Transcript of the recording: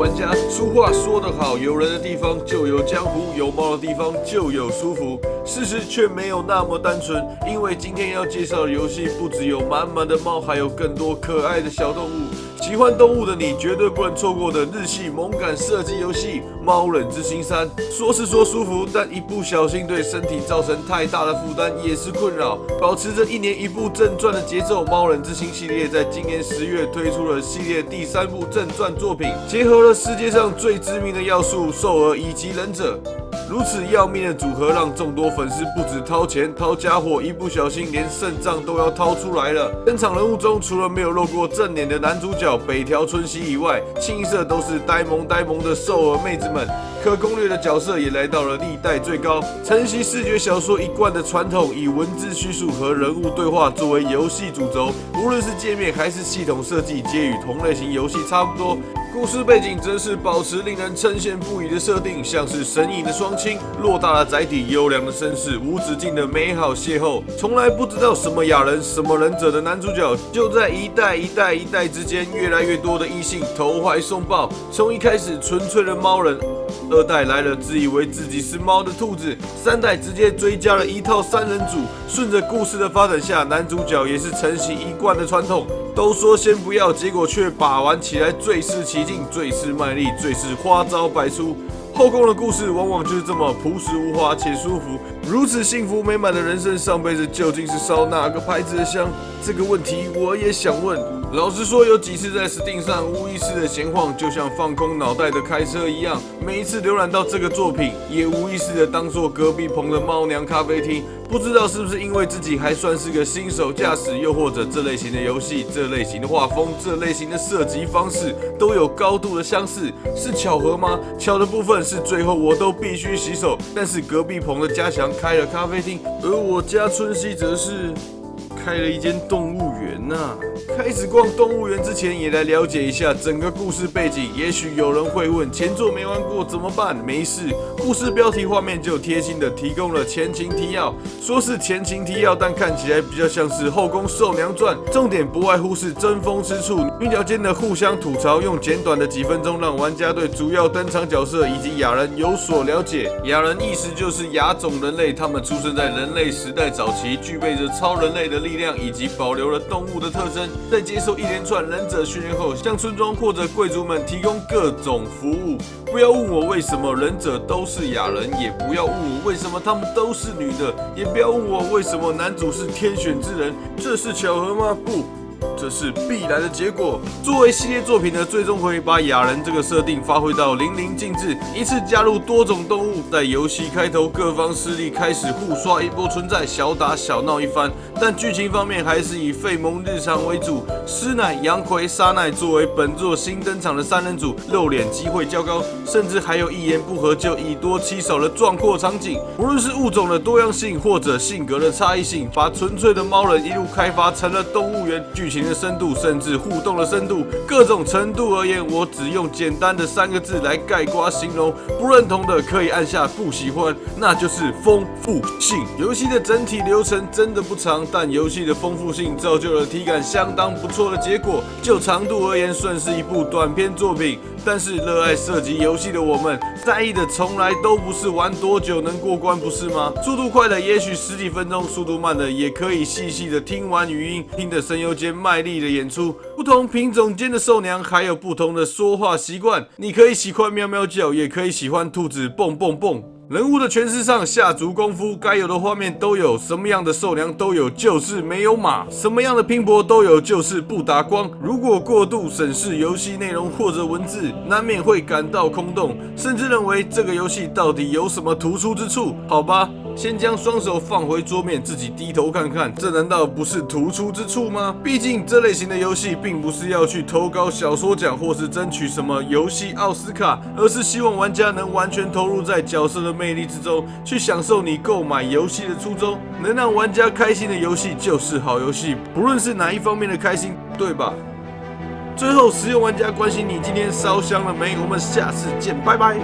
玩家。俗话说得好，有人的地方就有江湖，有猫的地方就有舒服。事实却没有那么单纯，因为今天要介绍的游戏不只有满满的猫，还有更多可爱的小动物。喜欢动物的你绝对不能错过的日系萌感射击游戏《猫人之心三》。说是说舒服，但一不小心对身体造成太大的负担也是困扰。保持着一年一部正传的节奏，《猫人之心》系列在今年十月推出了系列第三部正传作品，结合了世界上最知名的要素——兽儿以及忍者。如此要命的组合，让众多粉丝不止掏钱掏家伙，一不小心连肾脏都要掏出来了。登场人物中，除了没有露过正脸的男主角北条春熙以外，清一色都是呆萌呆萌的瘦儿妹子们。可攻略的角色也来到了历代最高，承袭视觉小说一贯的传统，以文字叙述和人物对话作为游戏主轴，无论是界面还是系统设计，皆与同类型游戏差不多。故事背景则是保持令人称羡不已的设定，像是神隐的双亲、偌大的载体、优良的身世、无止境的美好邂逅。从来不知道什么雅人、什么忍者的男主角，就在一代一代一代之间，越来越多的异性投怀送抱。从一开始纯粹的猫人，二代来了自以为自己是猫的兔子，三代直接追加了一套三人组。顺着故事的发展下，男主角也是承袭一贯的传统。都说先不要，结果却把玩起来最是起劲，最是卖力，最是花招百出。后宫的故事往往就是这么朴实无华且舒服。如此幸福美满的人生，上辈子究竟是烧哪个牌子的香？这个问题我也想问。老实说，有几次在 Steam 上无意识的闲晃，就像放空脑袋的开车一样。每一次浏览到这个作品，也无意识的当做隔壁棚的猫娘咖啡厅。不知道是不是因为自己还算是个新手驾驶，又或者这类型的游戏、这类型的画风、这类型的射击方式都有高度的相似，是巧合吗？巧的部分是最后我都必须洗手，但是隔壁棚的加强开了咖啡厅，而我家春熙则是开了一间动物园呐。开始逛动物园之前，也来了解一下整个故事背景。也许有人会问，前作没玩过怎么办？没事，故事标题画面就贴心的提供了前情提要。说是前情提要，但看起来比较像是《后宫受娘传》。重点不外乎是争锋之处，女角间的互相吐槽，用简短的几分钟让玩家对主要登场角色以及雅人有所了解。雅人意思就是雅种人类，他们出生在人类时代早期，具备着超人类的力量，以及保留了动物的特征。在接受一连串忍者训练后，向村庄或者贵族们提供各种服务。不要问我为什么忍者都是哑人，也不要问我为什么他们都是女的，也不要问我为什么男主是天选之人。这是巧合吗？不。这是必然的结果。作为系列作品的最终回，把雅人这个设定发挥到淋漓尽致，一次加入多种动物。在游戏开头，各方势力开始互刷一波存在，小打小闹一番。但剧情方面还是以费蒙日常为主。师奶、杨葵、沙奈作为本作新登场的三人组，露脸机会较高，甚至还有一言不合就以多欺少的壮阔场景。无论是物种的多样性，或者性格的差异性，把纯粹的猫人一路开发成了动物园剧情。深度甚至互动的深度，各种程度而言，我只用简单的三个字来概括形容。不认同的可以按下不喜欢，那就是丰富性。游戏的整体流程真的不长，但游戏的丰富性造就了体感相当不错的结果。就长度而言，算是一部短篇作品。但是热爱射击游戏的我们，在意的从来都不是玩多久能过关，不是吗？速度快的也许十几分钟，速度慢的也可以细细的听完语音，听着声优间卖力的演出。不同品种间的兽娘还有不同的说话习惯，你可以喜欢喵喵叫，也可以喜欢兔子蹦蹦蹦。人物的诠释上下足功夫，该有的画面都有，什么样的兽娘都有，就是没有马；什么样的拼搏都有，就是不打光。如果过度审视游戏内容或者文字，难免会感到空洞，甚至认为这个游戏到底有什么突出之处？好吧。先将双手放回桌面，自己低头看看，这难道不是突出之处吗？毕竟这类型的游戏并不是要去投稿小说奖，或是争取什么游戏奥斯卡，而是希望玩家能完全投入在角色的魅力之中，去享受你购买游戏的初衷。能让玩家开心的游戏就是好游戏，不论是哪一方面的开心，对吧？最后，实用玩家关心你今天烧香了没？我们下次见，拜拜。